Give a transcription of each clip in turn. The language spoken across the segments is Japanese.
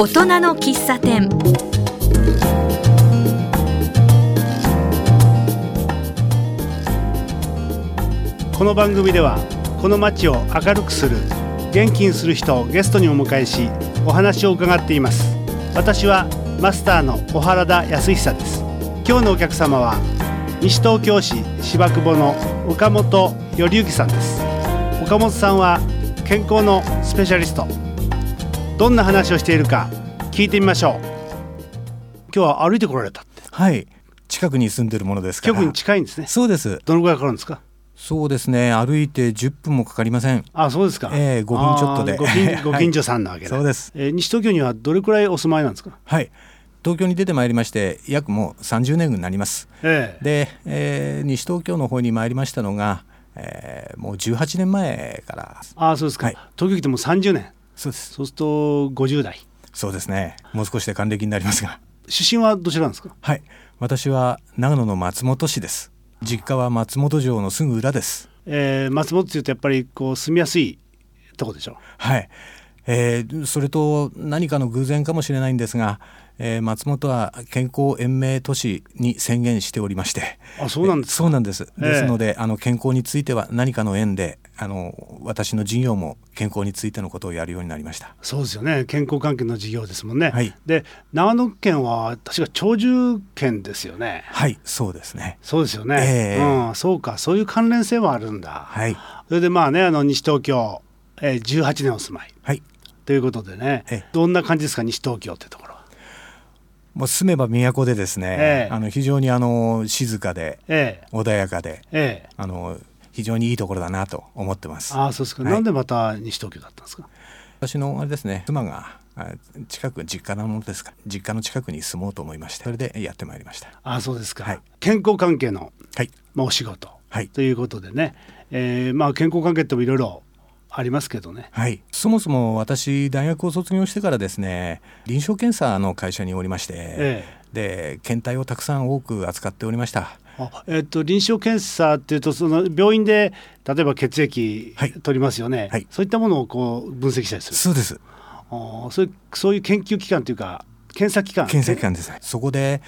大人の喫茶店。この番組ではこの街を明るくする元気にする人をゲストにお迎えしお話を伺っています。私はマスターの小原田康久です。今日のお客様は西東京市芝久保の岡本頼之さんです。岡本さんは健康のスペシャリスト。どんな話をしているか聞いてみましょう。今日は歩いてこられたって。はい。近くに住んでるものですから。局に近いんですね。そうです。どのぐらいかかるんですか？そうですね。歩いて10分もかかりません。あそうですか。ええ5分ちょっとで。ご近 ご近所さんなわけだ、そうです。えー西東京にはどれくらいお住まいなんですか？はい。東京に出てまいりまして約もう30年になります。ええ。で、えー西東京の方に参りましたのが、えーもう18年前から。ああそうですか、はい。東京来てもう30年そうです。そうすると50代。そうですね。もう少しで還暦になりますが。出身はどちらなんですか？はい。私は長野の松本市です。実家は松本城のすぐ裏です。えー松本っていうとやっぱりこう住みやすいとこでしょ？はい、えーそれと何かの偶然かもしれないんですが、えー松本は健康延命都市に宣言しておりまして。あそうなんですか？そうなんです、ええですのであの健康については何かの縁であの私の事業も健康についてのことをやるようになりました。そうですよね。健康関係の事業ですもんね、はい。で長野県は確か長寿県ですよね。はいそうですね。そうですよね、ええ。うん、そうか。そういう関連性もあるんだ、はい。それでまあねあの西東京、えー、18年お住まい。はい。ということでねええ。どんな感じですか西東京ってところは？もう住めば都でですね、ええ。あの非常にあの静かでええ。穏やかでええ。あの非常にいいところだなと思ってます。ああそうですか、はい。なんでまた西東京だったんですか？私のあれですね妻があ近く実家なものですか。実家の近くに住もうと思いましてそれでやってまいりました。ああそうですか、はい。健康関係の、はい。まあ、お仕事。はい。ということでね、えーまあ、健康関係ってもいろいろありますけどね。はい。そもそも私大学を卒業してからですね臨床検査の会社におりまして、えで検体をたくさん多く扱っておりました。あえっと臨床検査っていうとその病院で例えば血液はい。取りますよね、はい。そういったものをこう分析したりする。そうです。あーそういうそういう研究機関というか検査機関。検査機関ですね。そこで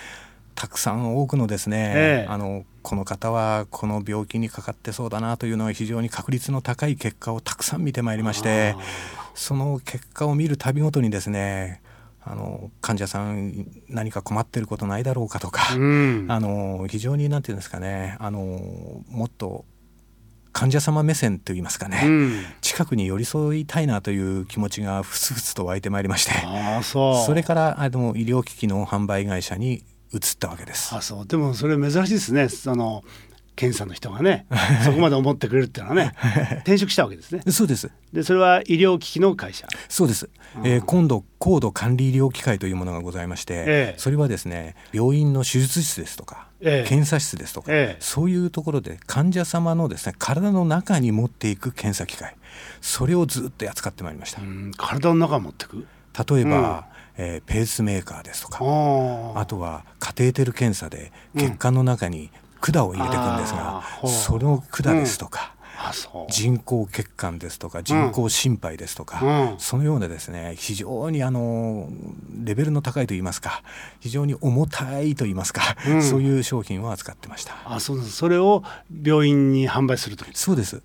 たくさん多くのですね、ええ。あのこの方はこの病気にかかってそうだなというのは非常に確率の高い結果をたくさん見てまいりましてその結果を見るたびごとにですねあの患者さん何か困ってることないだろうかとか、うん。あの非常になんていうんですかねあのもっと患者様目線といいますかね、うん。近くに寄り添いたいなという気持ちがふつふつと湧いてまいりましてああそれからあの医療機器の販売会社に移ったわけです。あそう。でもそれ珍しいですね。その検査の人がね そこまで思ってくれるっていうのはね 転職したわけですね。そうです。でそれは医療機器の会社。そうです、えー今度高度管理医療機械というものがございまして、ええ。それはですね病院の手術室ですとか、ええ。検査室ですとか、ええ。そういうところで患者様のですね体の中に持っていく検査機械それをずっと扱ってまいりました、うん体の中持ってく？例えば、えーペースメーカーですとかああとはカテーテル検査で血管の中に管を入れていくんですが、その管ですとか、人工血管ですとか人工心肺ですとか、うん。そのようなですね非常にあのレベルの高いといいますか非常に重たいといいますか、うん。そういう商品を扱ってました。あそうです。それを病院に販売するときそうです。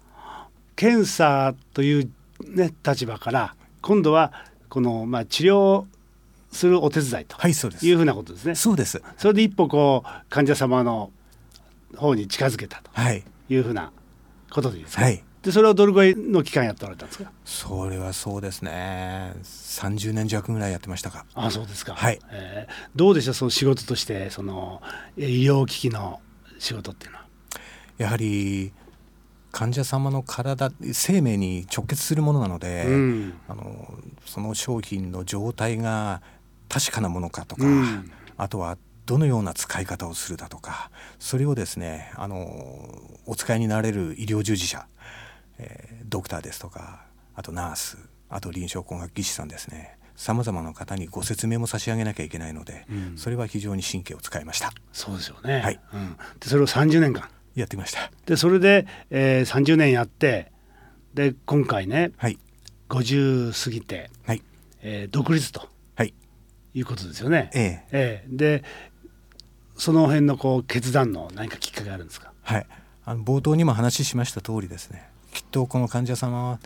検査という、ね、立場から今度はこの、まあ、治療するお手伝いとはいそうです。いうふうなことですね。そうです。それで一歩こう患者様の方に近づけたとはい。いうふうなことでいいですか、はい。でそれをどれぐらいの期間やっておられたんですか？それはそうですね。30年弱ぐらいやってましたか。あそうですか、はい。えーどうでしたその仕事としてそのえ医療機器の仕事っていうのは？やはり患者様の体生命に直結するものなので、うん。あのその商品の状態が確かなものかとか、うん。あとはどのような使い方をするだとかそれをですねあのお使いになれる医療従事者、えードクターですとかあとナースあと臨床工学技師さんですねさまざまな方にご説明も差し上げなきゃいけないので、うん。それは非常に神経を使いました。そうですよね、はい。うん、でそれを30年間やってきました。でそれで、えー、30年やってで今回ねはい。50過ぎて、はい。えー独立とはい。いうことですよね。ええ。ええ。でその辺のこう決断の何かきっかけあるんですか？はい、あの冒頭にも話しました通りですね。きっとこの患者様は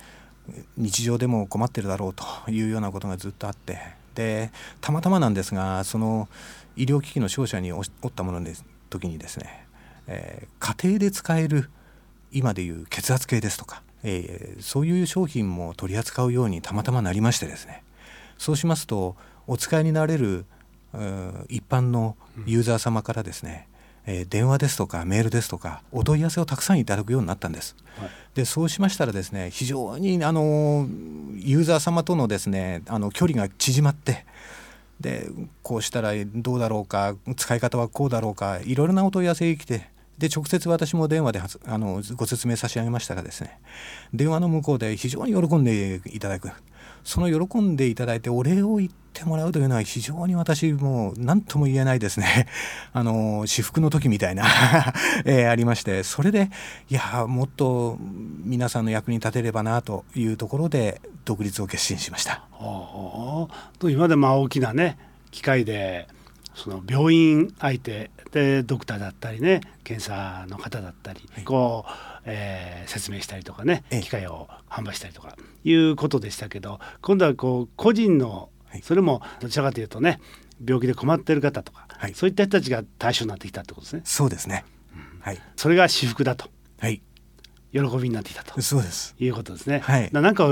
日常でも困ってるだろうというようなことがずっとあって。でたまたまなんですがその医療機器の商社におったものです時にですね、えー家庭で使える今でいう血圧計ですとか、えーそういう商品も取り扱うようにたまたまなりましてですね。そうしますとお使いになれる一般のユーザー様からですね、えー電話ですとかメールですとかお問い合わせをたくさんいただくようになったんです。はい。でそうしましたらですね非常にあのユーザー様とのですねあの距離が縮まってでこうしたらどうだろうか使い方はこうだろうかいろいろなお問い合わせが来てで直接私も電話であのご説明差し上げましたがですね電話の向こうで非常に喜んでいただくその喜んでいただいてお礼を言ってもらうというのは非常に私もう何とも言えないですね。あの至福の時みたいな、えーありましてそれでいやもっと皆さんの役に立てればなというところで独立を決心しました。と今でまあ大きなね機械でその病院相手でドクターだったりね検査の方だったり、はい。こう、えー説明したりとかねええ機械を販売したりとかいうことでしたけど今度はこう個人のはいそれもどちらかというとね病気で困ってる方とか、はいそういった人たちが対象になってきたってことですね。そうですね。はい。それが私服だとはい。喜びになってきたと。そうです。いうことですね。はいななんか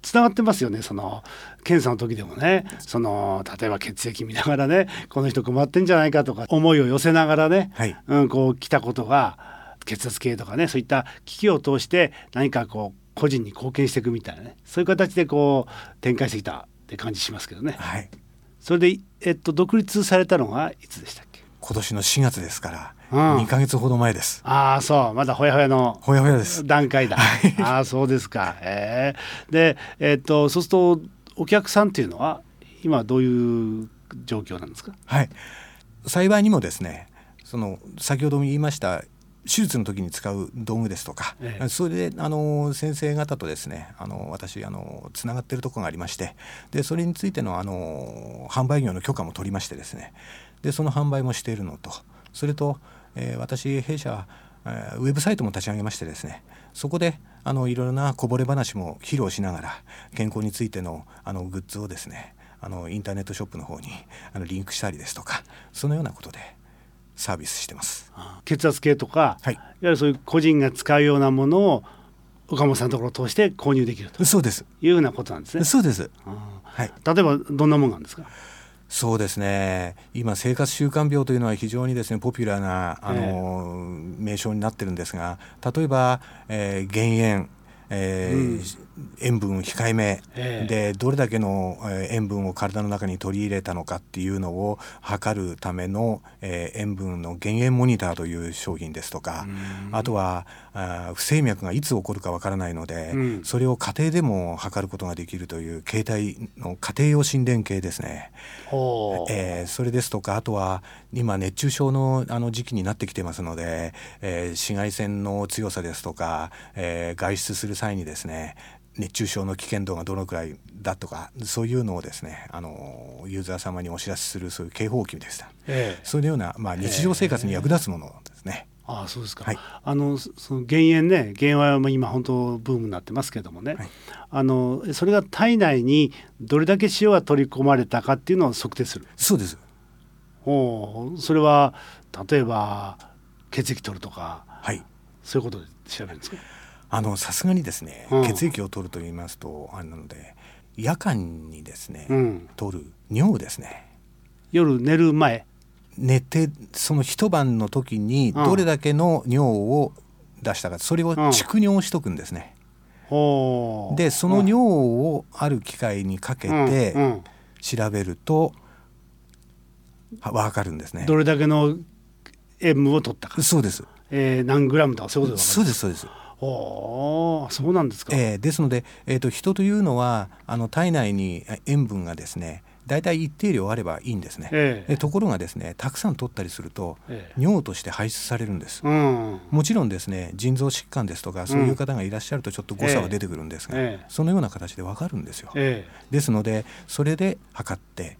つながってますよね。その検査の時でもね、その例えば血液見ながらね、この人困ってんじゃないかとか思いを寄せながらね、はいうんこう来たことが血圧計とかね、そういった機器を通して何かこう個人に貢献していくみたいなね、そういう形でこう展開してきたって感じしますけどね。はい。それでえっと独立されたのがいつでしたっけ？今年の4月ですから、うん2ヶ月ほど前です。ああそう、まだほやほやのほやほやです。段階だ。ああそうですか。ええでえっとそうするとお客さんっていうのは今どういう状況なんですか？はい。幸いにもですね、その先ほども言いました手術の時に使う道具ですとか、ええ。それであの先生方とですねあの私あのつながってるところがありましてでそれについてのあの販売業の許可も取りましてですねでその販売もしているのとそれと、えー私弊社は、えーウェブサイトも立ち上げましてですねそこであのいろいろなこぼれ話も披露しながら健康についてのあのグッズをですねあのインターネットショップの方にあのリンクしたりですとかそのようなことでサービスしてます。血圧計とか、はいいわゆるそういう個人が使うようなものを岡本さんのところを通して購入できるとそうです。いうようなことなんですね。そうです。あはい。あ例えばどんなもんなんですか？そうですね。今生活習慣病というのは非常にですねポピュラーなあの、名称になってるんですが、例えば、えー減塩、えーうん塩分控えめ、ええ。でどれだけの、えー塩分を体の中に取り入れたのかっていうのを測るための、えー塩分の減塩モニターという商品ですとか、あとは不整脈がいつ起こるかわからないので、うん。それを家庭でも測ることができるという携帯の家庭用心電計ですね。それですとかあとは今熱中症のあの時期になってきてますので、えー紫外線の強さですとか、えー外出する際にですね熱中症の危険度がどのくらいだとかそういうのをですねあのユーザー様にお知らせするそういう警報器でした。ええ。そういうような、まあ、日常生活に役立つものですね。ああそうですか、はい。あのそその減塩ね減塩はまあ今本当ブームになってますけどもね、はい。あのそれが体内にどれだけ塩が取り込まれたかっていうのを測定する。そうです。ほうそれは例えば血液取るとかはい。そういうことで調べるんですか？あのさすがにですね、うん。血液を取ると言いますとあれなので夜間にですね、うん。取る尿ですね。夜寝る前。寝てその一晩の時にうん。どれだけの尿を出したかそれをうん。蓄尿しとくんですね。ほう。でその尿をある機械にかけうん。てうん。調べるとは分かるんですね。どれだけの塩分を取ったか、そうです。えー何グラムとかそういうことでそうですそうです。ほうそうなんですか、えーですので、えー、と人というのはあの体内にえ塩分がですね大体一定量あればいいんですね。ええ。でところがですねたくさん取ったりするとええ。尿として排出されるんです。うん。もちろんですね腎臓疾患ですとかそういう方がいらっしゃるとちょっと誤差は出てくるんですが、ええ。そのような形でわかるんですよ。え。ですのでそれで測って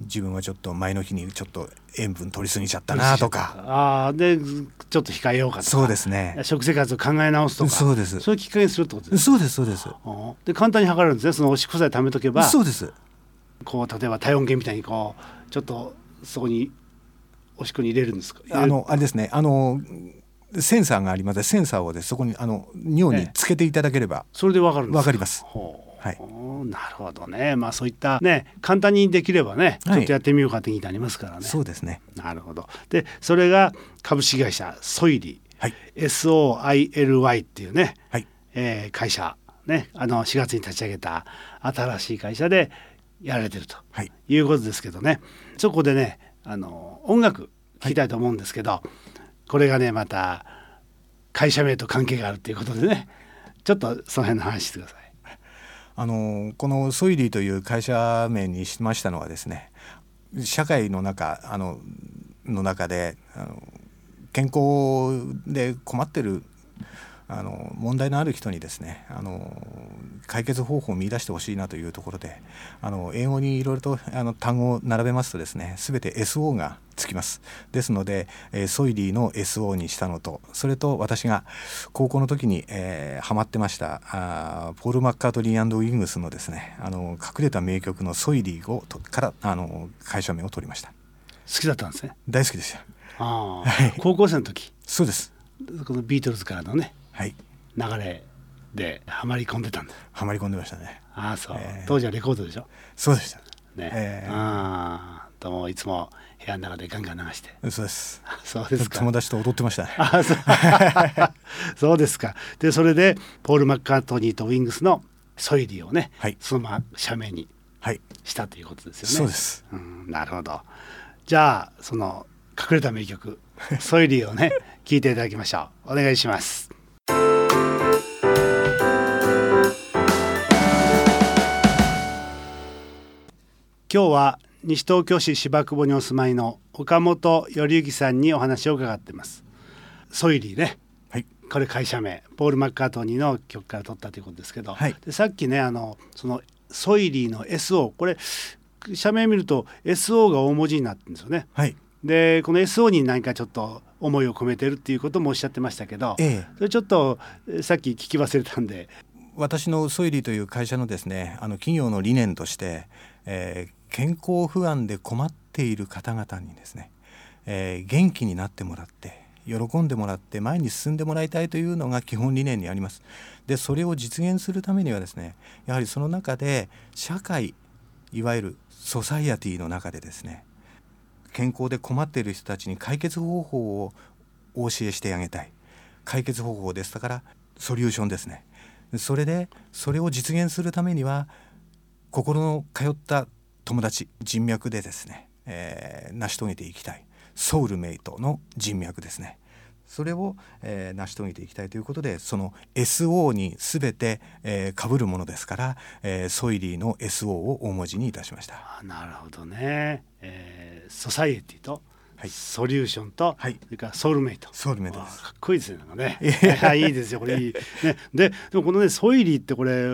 自分はちょっと前の日にちょっと塩分取りすぎちゃったなとか。ああでちょっと控えようかとか。そうですね。食生活を考え直すとか。そうです。そういうきっかけにするってことですそうですそうです。うんで簡単に測れるんですね。そのおしっこさえ貯めとけば。そうです。こう例えば体温計みたいにこうちょっとそこにおしっこに入れるんですか？あのあれですね。あのセンサーがあります。センサーをです。そこにあの尿につけていただければ。それでわかるんですわかります。ほうはい。なるほどね。まあそういったね簡単にできればねちはい。ょっとやってみようかって議題ありますからね、そうですね。なるほど。でそれが株式会社ソイリはい。SOILY っていうね、はい。えー会社ねあの4月に立ち上げた新しい会社でやられてるとはい。いうことですけどね。そこでねあの音楽聴きたいと思うんですけど、これがねまた会社名と関係があるということでねちょっとその辺の話してください。あのこのソイリーという会社名にしましたのはですね社会の中あのの中であの健康で困ってるあの問題のある人にですねあの解決方法を見出してほしいなというところであの英語にいろいろとあの単語を並べますとですね全て SO がつきます。ですので、えーソイリーの SO にしたのとそれと私が高校の時に、えーハマってましたあーポール・マッカートリーウィングスのですねあの隠れた名曲の「ソイリーをと」からあの会社名を取りました。好きだったんですね。大好きでした。ああ高校生の時。そうです。このビートルズからのね。はい流れでハマり込んでたんだ。ハマり込んでましたねああそう、えー当時はレコードでしょ？そうでしたね。えーああともいつも部屋の中でガンガン流して。そうですそうですか。友達と踊ってましたねあそう そうですか。でそれでポール・マッカートニーとウィングスのソイリーをね、はいそのまま社名にはいしたということですよね。そうです。うん、なるほど。じゃあその隠れた名曲ソイリーをね 聞いていただきましょう。お願いします。今日は西東京市芝久保にお住まいの岡本頼之さんにお話を伺っています。ソイリーね。はいこれ会社名ポール・マッカートニーの曲から取ったということですけど、はいでさっきねあのそのソイリーの SO これ社名見ると SO が大文字になってるんですよね。はいでこの SO に何かちょっと思いを込めてるっていうこともおっしゃってましたけど、ええそれちょっとえさっき聞き忘れたんで私のソイリーという会社のですねあの企業の理念として、えー健康不安で困っている方々にですね、えー元気になってもらって喜んでもらって前に進んでもらいたいというのが基本理念にあります。でそれを実現するためにはですねやはりその中で社会いわゆるソサイアティの中でですね健康で困っている人たちに解決方法をお教えしてあげたい。解決方法です。だからソリューションですね。それでそれを実現するためには心の通った友達人脈でですね、えー成し遂げていきたい。ソウルメイトの人脈ですね。それを、えー成し遂げていきたいということでその SO に全て、えー、被るものですから、えーソイリーの SO を大文字にいたしました。あなるほどね、えーソサイエティと、はい。ソリューションと、はい。それからソウルメイト。ソウルメイトかっこいいですねなんかね。いいですよこれいい、ね、ででもこのねソイリーってこれ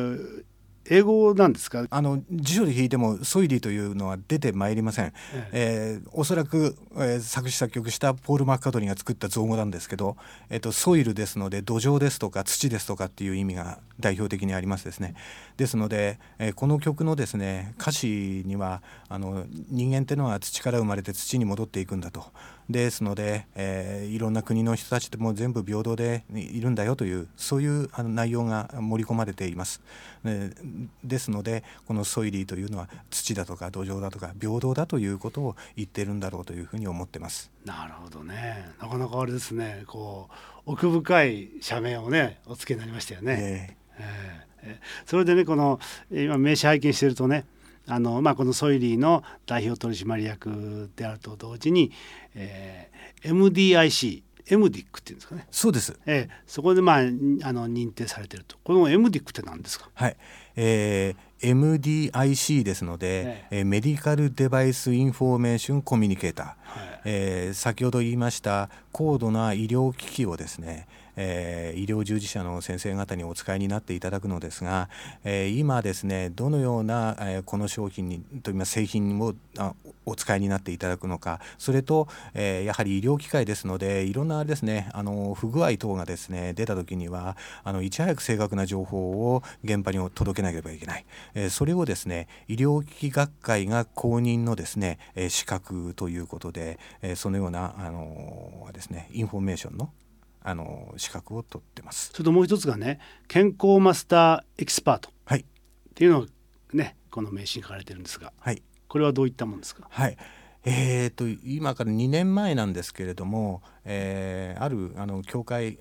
英語なんですか？あの辞書で引いてもソイリーというのは出てまいりません、えーおそらく、えー作詞作曲したポール・マッカートニーが作った造語なんですけど、えっとソイルですので土壌ですとか土ですとかっていう意味が代表的にありますですね。ですので、えーこの曲のですね歌詞にはあの人間ってのは土から生まれて土に戻っていくんだとですので、えーいろんな国の人たちってもう全部平等でいるんだよというそういうあの内容が盛り込まれています。えーですのでこのソイリーというのは土だとか土壌だとか平等だということを言ってるんだろうというふうに思ってます。なるほどねなかなかあれですねこう奥深い社名をねお付けになりましたよね。えええええそれでねこのえー今名刺拝見してるとねあの、まあ、このソイリーの代表取締役であると同時に、えー MDIC エムディックっていうんですかね、ーそうです。ええそこで、まあ、にあの認定されてると。このエムディックって何ですか？はい、えー MDIC ですので、え。えーメディカル・デバイス・インフォーメーション・コミュニケーター、はい。えー先ほど言いました高度な医療機器をですね、えー、医療従事者の先生方にお使いになっていただくのですが、えー、今ですねどのような、えー、この商品にといいます製品をあお使いになっていただくのかそれと、え、やはり医療機械ですのでいろんなですねあの不具合等がですね出た時にはあのいち早く正確な情報を現場に届けなければいけない、え、それをですね医療機器学会が公認のですね、え、資格ということで、え、そのようなあのですねインフォメーションのあの資格を取ってます。それともう一つがね健康マスターエキスパートっていうのをねこの名刺に書かれてるんですが、はい、これはどういったもんですか？はい。えーと、今から2年前なんですけれども、えー、あるあの教会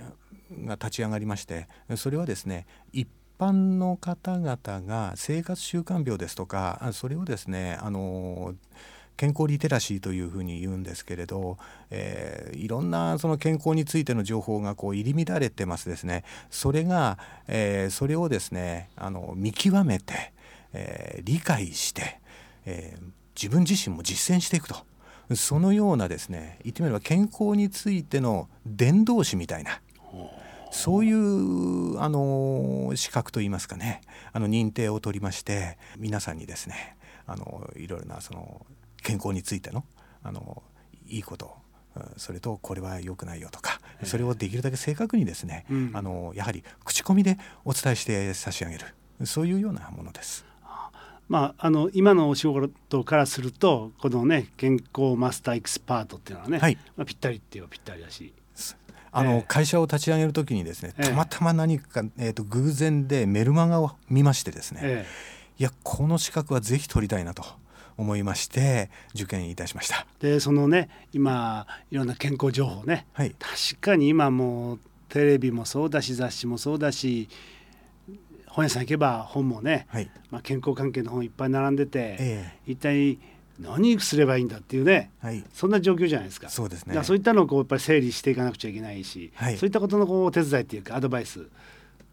が立ち上がりましてそれはですね一般の方々が生活習慣病ですとかそれをですねあの健康リテラシーというふうに言うんですけれど、えー、いろんなその健康についての情報がこう入り乱れてますですね。それが、えー、それをですねあの見極めて、えー、理解して、え自分自身も実践していくと。そのようなですね言ってみれば健康についての伝道師みたいなそういうあの資格といいますかねあの認定を取りまして皆さんにですねあのいろいろなその健康についてのあのいいことそれとこれは良くないよとかそれをできるだけ正確にですね、うん、あのやはり口コミでお伝えして差し上げる。そういうようなものです。まあ、あの今のお仕事からするとこのね健康マスターエキスパートっていうのはね、はい、まあ、ぴったりっていうのはぴったりだし。あの、えー、会社を立ち上げる時にですねたまたま何か、えーと偶然でメルマガを見ましてですね、えー、いやこの資格はぜひ取りたいなと。思いまして受験いたしました。でそのね今いろんな健康情報ね、はい、確かに今もテレビもそうだし雑誌もそうだし本屋さん行けば本もね、はい、まあ、健康関係の本いっぱい並んでて、えー、一体何すればいいんだっていうね、はい、そんな状況じゃないですか。そうですねそういったのをこうやっぱり整理していかなくちゃいけないし、はい、そういったことのこうお手伝いっていうかアドバイス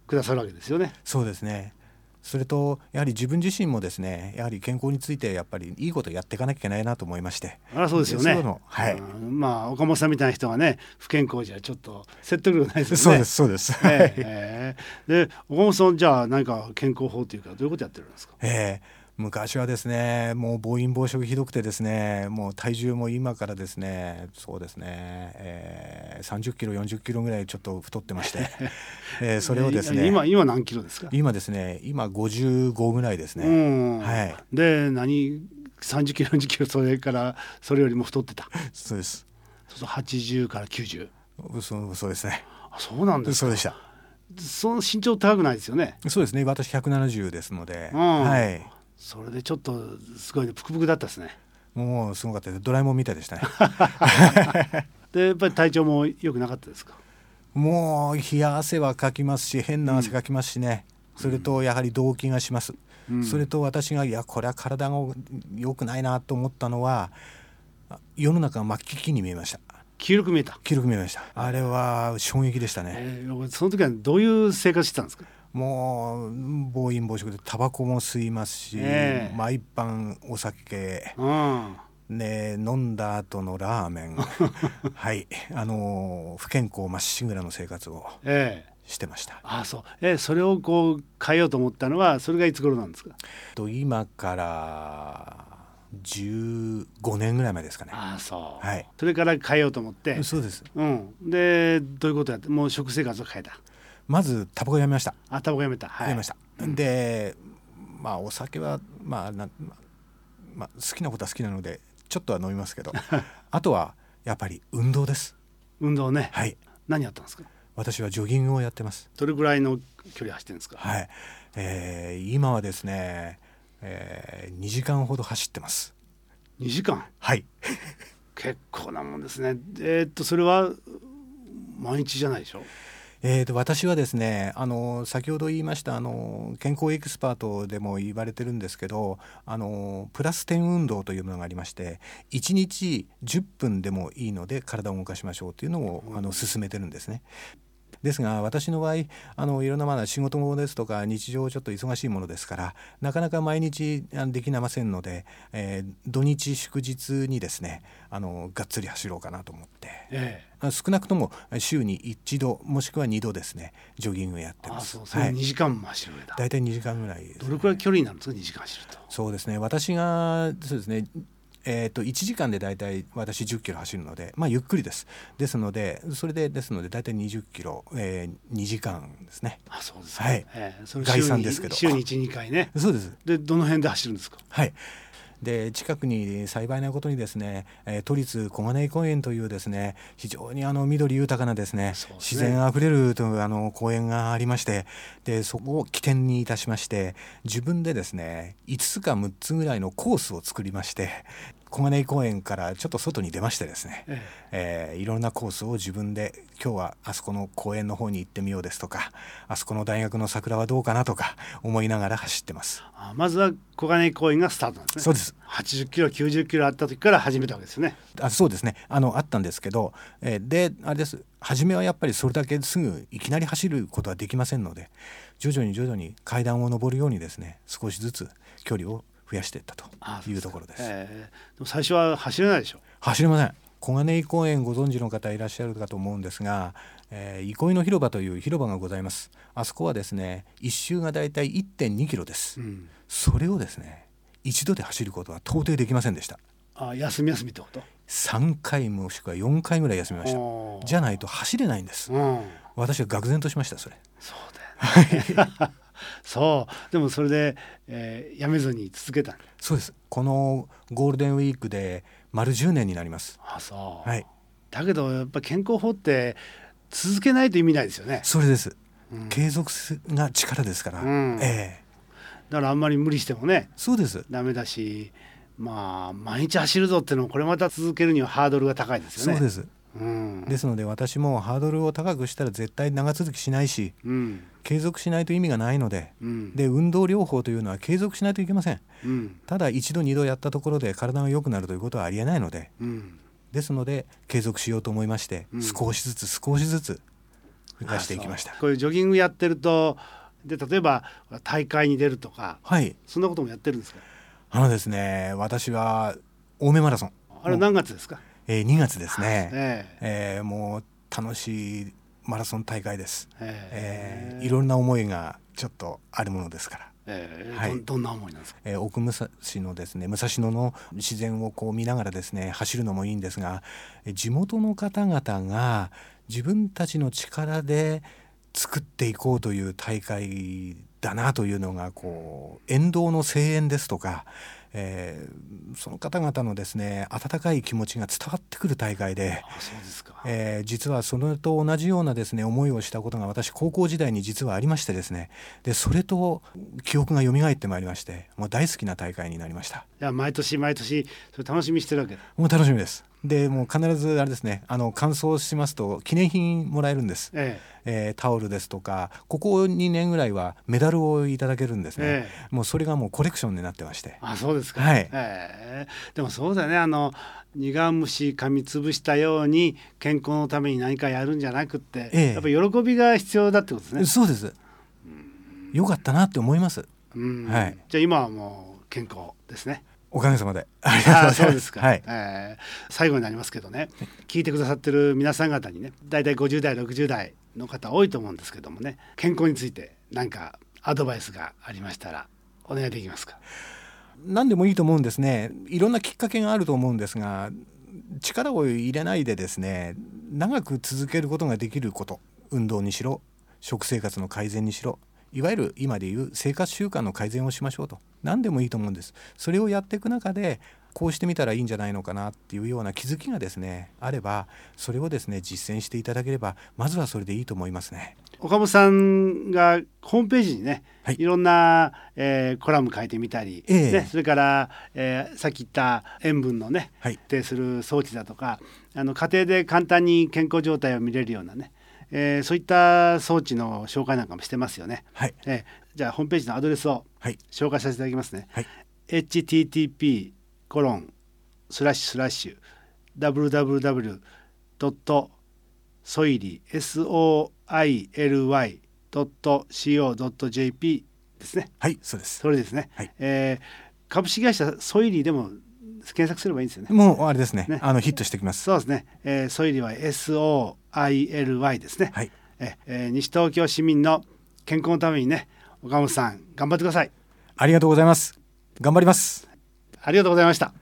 くださるわけですよね。そうですねそれとやはり自分自身もですねやはり健康についてやっぱりいいことやっていかなきゃいけないなと思いまして。あそうですよね。はい、まあ岡本さんみたいな人がね不健康じゃちょっと説得力ないですよね。そうですそうです、えー、で岡本さんじゃあ何か健康法というかどういうことやってるんですか？ええ。ー昔はですねもう暴飲暴食ひどくてですねもう体重も今からですねそうですね、えー、30キロ40キロぐらいちょっと太ってまして、えー、それをですね今今何キロですか？今ですね今55ぐらいですね。はい。で何30キロ40キロそれからそれよりも太ってた？そうです。そう80から90そうそう。ですね。あそうなんですそうでした。その身長高くないですよね？そうですね。私170ですので、うん、はいそれでちょっとすごい、ね、プクプクだったですね。もうすごかったです。ドラえもんみたいでしたね。でやっぱり体調も良くなかったですか？もう冷や汗はかきますし変な汗かきますしね、うん、それとやはり動悸がします、うん、それと私がいやこれは体が良くないなと思ったのは世の中が末期期に見えました。黄色く見えた。黄色く見えました。あれは衝撃でしたね、えー、その時はどういう生活してたんですか？もう暴飲暴食でタバコも吸いますし、えー、毎晩お酒、うん、ね、飲んだ後のラーメン。はい。あの不健康まっしぐらの生活をしてました、えー、あそう、えー、それをこう変えようと思ったのはそれがいつ頃なんですか？と今から15年ぐらい前ですかね。あそう、はい、それから変えようと思って。そうです、うん、でどういうことやってもう食生活を変えた？まずタバコやめました。あタバコやめた、はい、やめました、でまあお酒はまあな、まあ、好きなことは好きなのでちょっとは飲みますけど あとはやっぱり運動です。運動ね。はい。何やったんですか？私はジョギングをやってます。どれぐらいの距離走ってるんですか？はい、えー、今はですね、えー、2時間ほど走ってます。2時間？はい。結構なもんですね。えー、っとそれは毎日じゃないでしょ？えーと、私はですねあの先ほど言いましたあの健康エキスパートでも言われてるんですけどあのプラス10運動というものがありまして1日10分でもいいので体を動かしましょうというのをあの進めてるんですね。ですが私の場合あのいろんなまだ仕事ですとか日常ちょっと忙しいものですからなかなか毎日できませんので、えー、土日祝日にですねあのがっつり走ろうかなと思って、ええ、少なくとも週に一度もしくは二度ですねジョギングやってます。はい、2時間も走る。大体2時間ぐらい、ね、どれくらい距離になるんですか2時間走ると。そうですね私がそうですねえー、と1時間で大体私10キロ走るので、まあ、ゆっくりです。ですのでそれでですので大体20キロ、えー、2時間ですね。あそうですはい、えー、それ概算ですけど。週に12回ね。そうです。でどの辺で走るんですか？はいで近くに幸いなことにですね、えー、都立小金井公園というですね非常にあの緑豊かなですね、ね、自然あふれるというあの公園がありましてでそこを起点にいたしまして自分でですね5つか6つぐらいのコースを作りまして小金井公園からちょっと外に出ましてですね、ええ。えー、いろんなコースを自分で今日はあそこの公園の方に行ってみようですとかあそこの大学の桜はどうかなとか思いながら走ってます。あまずは小金井公園がスタートなんですね。そうです。80キロ90キロあった時から始めたわけですね。あそうですね。あのあったんですけど、えー、であれです。初めはやっぱりそれだけすぐいきなり走ることはできませんので徐々に徐々に階段を上るようにですね少しずつ距離を増やしていったというところです。えー、でも最初は走れないでしょ？走れません。小金井公園ご存知の方いらっしゃるかと思うんですが、えー、憩いの広場という広場がございます。あそこはですね一周がだいたい1.2キロです、うん、それをですね一度で走ることは到底できませんでした。あ休み休みってこと？3回もしくは4回ぐらい休みました。じゃないと走れないんです、うん、私は愕然としましたそれ。そうだよ、ねそう。でもそれで、えー、やめずに続けた。そうです。このゴールデンウィークで丸10年になります。あそう、はい、だけどやっぱ健康法って続けないと意味ないですよね。それです、うん、継続が力ですから、うん、ええ。だからあんまり無理してもねそうです。ダメだしまあ毎日走るぞってのもこれまた続けるにはハードルが高いですよね。そうですうん、ですので私もハードルを高くしたら絶対長続きしないし、うん、継続しないと意味がないのでうん、で運動療法というのは継続しないといけません、ただ一度二度やったところで体が良くなるということはありえないので、ですので継続しようと思いまして、少しずつ少しずつ増やしていきました。こういうジョギングやってるとで例えば大会に出るとか、はい、そんなこともやってるんですか？あのですね私は青梅マラソン。あれ何月ですか？えー、2月ですね、えー、えー、もう楽しいマラソン大会です、えー、えー、いろんな思いがちょっとあるものですから。えー、はい、どどんな思いなんですか、えー、奥武蔵のですね。武蔵野の自然をこう見ながらですね走るのもいいんですが地元の方々が自分たちの力で作っていこうという大会だなというのがこう沿道の声援ですとかえー、その方々のですね温かい気持ちが伝わってくる大会でえー、実はそれと同じようなですね思いをしたことが私高校時代に実はありましてですね。でそれと記憶が蘇ってまいりましてもう大好きな大会になりました。いや毎年毎年それ楽しみしてるわけもう楽しみですでもう必ずあれですねあの完走しますと記念品もらえるんです、ええ。えー、タオルですとかここ2年ぐらいはメダルをいただけるんですね、ええ、もうそれがもうコレクションになってまして。あそうですか、はい。えー、でもそうだね。あの苦虫噛みつぶしたように健康のために何かやるんじゃなくて、ええ、やっぱり喜びが必要だってことですね。そうです。よかったなって思います、はい、じゃあ今はもう健康ですねおかげさまで。ああそうですか。はい、えー、最後になりますけどね、聞いてくださってる皆さん方にね、大体50代60代の方多いと思うんですけどもね、健康について何かアドバイスがありましたらお願いできますか？何でもいいと思うんですね。いろんなきっかけがあると思うんですが、力を入れないでですね、長く続けることができること、運動にしろ、食生活の改善にしろ。いわゆる今でいう生活習慣の改善をしましょうと。何でもいいと思うんです。それをやっていく中でこうしてみたらいいんじゃないのかなっていうような気づきがですねあればそれをですね実践していただければまずはそれでいいと思いますね。岡本さんがホームページにね、はい、いろんな、えー、コラム書いてみたり、えー、ね、それから、えー、さっき言った塩分のね、はい、定する装置だとかあの家庭で簡単に健康状態を見れるようなねえー、そういった装置の紹介なんかもしてますよね。はい。えー、じゃあホームページのアドレスを紹介させていただきますね。はい。http コロンスラッシュスラッシュ www ドットソイリ soili soily.co.jp ですね。はいそうですそれですね。はいえー株式会社ソイリーでも検索すればいいんですよね。もうあれですねねあのヒットしてきますそうですね。えー、ソイリーは SOILY ですね。はいええー西東京市民の健康のためにね、岡本さん頑張ってください。ありがとうございます頑張りますありがとうございました。